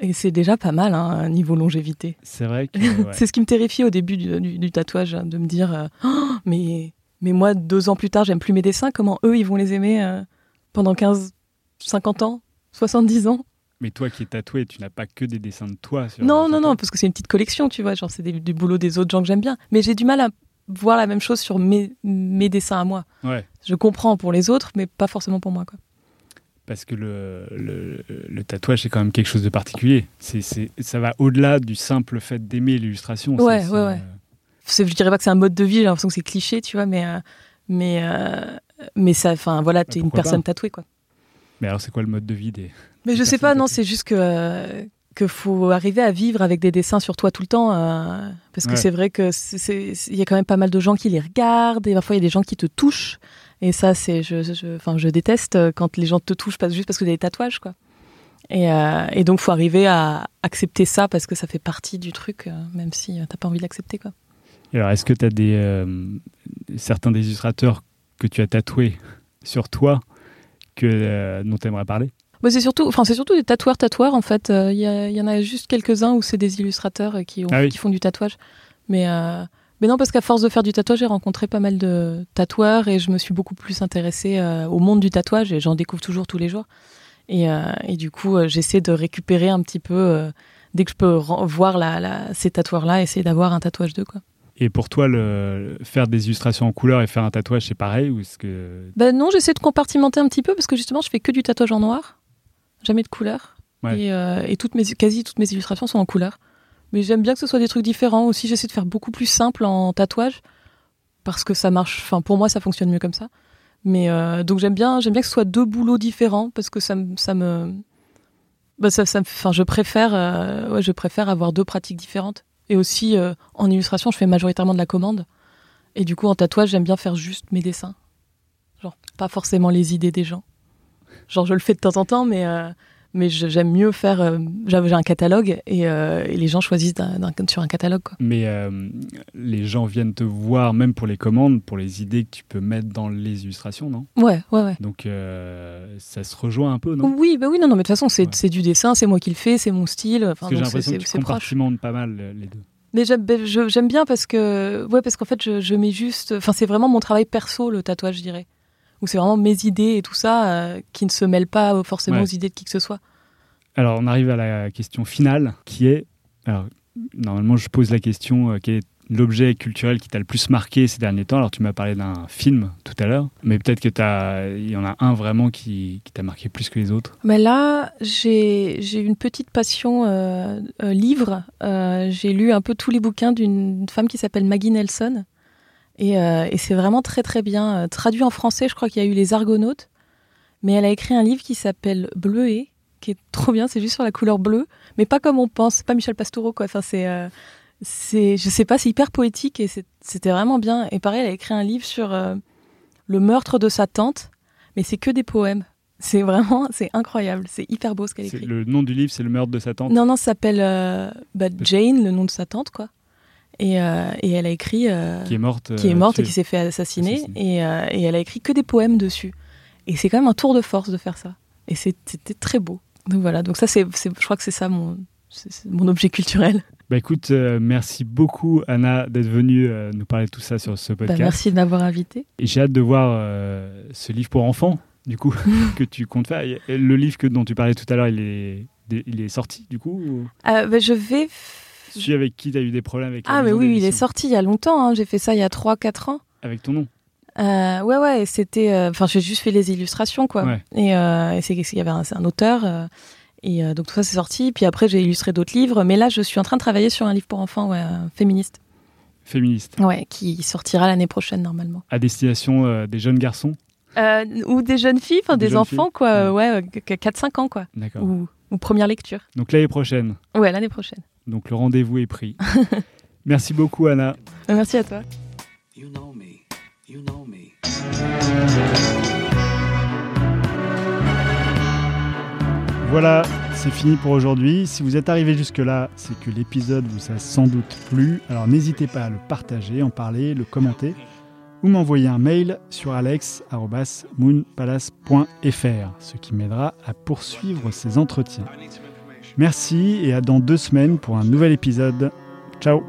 Et c'est déjà pas mal, hein, niveau longévité. C'est vrai que. ouais. C'est ce qui me terrifiait au début du, du- du tatouage, hein, de me dire, euh, Oh, mais, mais moi, deux ans plus tard, j'aime plus mes dessins, comment eux, ils vont les aimer euh, pendant 15, 50 ans, 70 ans? Mais toi qui es tatoué, tu n'as pas que des dessins de toi. Sur Non, non, non, parce que c'est une petite collection, tu vois. Genre, c'est du boulot des autres gens que j'aime bien. Mais j'ai du mal à voir la même chose sur mes, mes dessins à moi. Ouais, Je comprends pour les autres, mais pas forcément pour moi. Quoi. Parce que le, le, le tatouage, c'est quand même quelque chose de particulier. C'est, c'est, ça va au-delà du simple fait d'aimer l'illustration. Ouais, c'est, ouais, ouais. euh, C'est- Je dirais pas que c'est un mode de vie, j'ai l'impression que c'est cliché, tu vois, mais, euh, mais, euh, mais ça, enfin, voilà, t'es une pourquoi personne pas. tatouée, quoi. Mais alors, c'est quoi le mode de vie des. Mais des je sais pas, non, c'est juste que euh, que faut arriver à vivre avec des dessins sur toi tout le temps, parce que Ouais. c'est vrai que il y a quand même pas mal de gens qui les regardent et parfois il y a des gens qui te touchent et ça c'est je je enfin je déteste euh, quand les gens te touchent pas juste parce que tu as des tatouages quoi. Et, euh, et donc faut arriver à accepter ça parce que ça fait partie du truc, euh, même si euh, t'as pas envie de l'accepter quoi. Et alors, est-ce que tu as des, euh, certains des illustrateurs que tu as tatoués sur toi que, dont tu aimerais parler? Bah, c'est surtout, enfin c'est surtout des tatoueurs tatoueurs en fait. Euh, Il y, en a juste quelques uns où c'est des illustrateurs qui, ont- Ah oui. qui font du tatouage. Mais euh, mais non parce qu'à force de faire du tatouage, j'ai rencontré pas mal de tatoueurs et je me suis beaucoup plus intéressée euh, au monde du tatouage et j'en découvre toujours tous les jours. Et, euh, et du coup, euh, j'essaie de récupérer un petit peu dès que je peux voir la, la- ces tatoueurs-là, essayer d'avoir un tatouage d'eux quoi. Et pour toi, le, faire des illustrations en couleur et faire un tatouage, c'est pareil ou est-ce que... Ben non, j'essaie de compartimenter un petit peu parce que justement, je fais que du tatouage en noir, jamais de couleur. Ouais. Et, euh, et toutes mes, quasi toutes mes illustrations sont en couleur. Mais j'aime bien que ce soit des trucs différents aussi. J'essaie de faire beaucoup plus simple en tatouage parce que ça marche. Enfin, pour moi, ça fonctionne mieux comme ça. Mais euh, donc j'aime bien, j'aime bien que ce soit deux boulots différents parce que ça, ça me, bah, ça, ça enfin, je préfère, euh, ouais, je préfère avoir deux pratiques différentes. Et aussi euh, en illustration, je fais majoritairement de la commande. Et du coup, en tatouage, j'aime bien faire juste mes dessins. Genre, pas forcément les idées des gens. Genre, je le fais de temps en temps, mais, euh, mais j'aime mieux faire. euh, J'ai un catalogue et, euh, et les gens choisissent sur un catalogue. Quoi. Mais euh, les gens viennent te voir même pour les commandes, pour les idées que tu peux mettre dans les illustrations, non? Ouais, ouais, ouais. Donc ça se rejoint un peu, non? Oui, bah oui, non, non, mais de toute façon, c'est Ouais. du dessin, c'est moi qui le fais, c'est mon style. Enfin, Parce que j'ai l'impression que tu proche. compartimentes pas mal les deux. Mais j'aime ben, j'aime bien parce que, ouais, parce qu'en fait, je, je mets juste. Enfin, c'est vraiment mon travail perso, le tatouage, je dirais. Où c'est vraiment mes idées et tout ça euh, qui ne se mêlent pas forcément Ouais. aux idées de qui que ce soit. Alors on arrive à la question finale qui est... Alors normalement je pose la question, euh, quel est l'objet culturel qui t'a le plus marqué ces derniers temps Alors tu m'as parlé d'un film tout à l'heure, mais peut-être que t'as- il y en a un vraiment qui, qui t'a marqué plus que les autres. Mais là, j'ai une petite passion euh, livre. J'ai lu un peu tous les bouquins d'une femme qui s'appelle Maggie Nelson. Et, euh, et c'est vraiment très très bien euh, traduit en français. Je crois qu'il y a eu Les Argonautes. Mais elle a écrit un livre qui s'appelle Bleuet, qui est trop bien. C'est juste sur la couleur bleue, mais pas comme on pense. Pas Michel Pastoureau, quoi. Enfin, c'est, euh, c'est, je sais pas, c'est hyper poétique et c'était vraiment bien. Et pareil, elle a écrit un livre sur euh, le meurtre de sa tante, mais c'est que des poèmes. C'est vraiment, c'est incroyable. C'est hyper beau ce qu'elle écrit. Le nom du livre c'est Le meurtre de sa tante. Non, non, ça s'appelle bah, Jane, le nom de sa tante, quoi. Et, euh, et elle a écrit. euh, Qui est morte. qui est euh, morte et qui s'est fait assassiner. Assassiner. Et, euh, et elle a écrit que des poèmes dessus. Et c'est quand même un tour de force de faire ça. Et c'était très beau. Donc voilà, donc ça, c'est, je crois que c'est ça mon, mon objet culturel. Bah écoute, merci beaucoup Anna d'être venue nous parler de tout ça sur ce Bah, podcast. merci de m'avoir invité. Et j'ai hâte de voir ce livre pour enfants, du coup, que tu comptes faire. Le livre que, dont tu parlais tout à l'heure, il est, il est sorti, du coup ou- bah, je vais. Celui avec qui? Tu as eu des problèmes avec Ah, mais oui, il est sorti il y a longtemps. hein. J'ai fait ça il y a 3-4 ans. Avec ton nom? Euh, ouais, ouais, c'était. euh, Enfin, j'ai juste fait les illustrations, quoi. Ouais. Et, euh, et c'est il y avait un, auteur. et donc tout ça, c'est sorti. Puis après, j'ai illustré d'autres livres. Mais là, je suis en train de travailler sur un livre pour enfants, ouais, féministe. Féministe. Ouais, qui sortira l'année prochaine, normalement. À destination des jeunes garçons? Ou des jeunes filles, enfin Des enfants, filles, quoi. Ouais, euh, 4-5 ans, quoi. D'accord. Ou, ou première lecture. Donc l'année prochaine. Ouais, l'année prochaine. Donc le rendez-vous est pris. Merci beaucoup Anna. Merci à toi. You know me. You know me. Voilà, c'est fini pour aujourd'hui. Si vous êtes arrivé jusque-là, c'est que l'épisode vous a sans doute plu. Alors n'hésitez pas à le partager, en parler, le commenter ou m'envoyer un mail sur alex.moonpalace.fr, ce qui m'aidera à poursuivre ces entretiens. Merci et à dans deux semaines pour un nouvel épisode. Ciao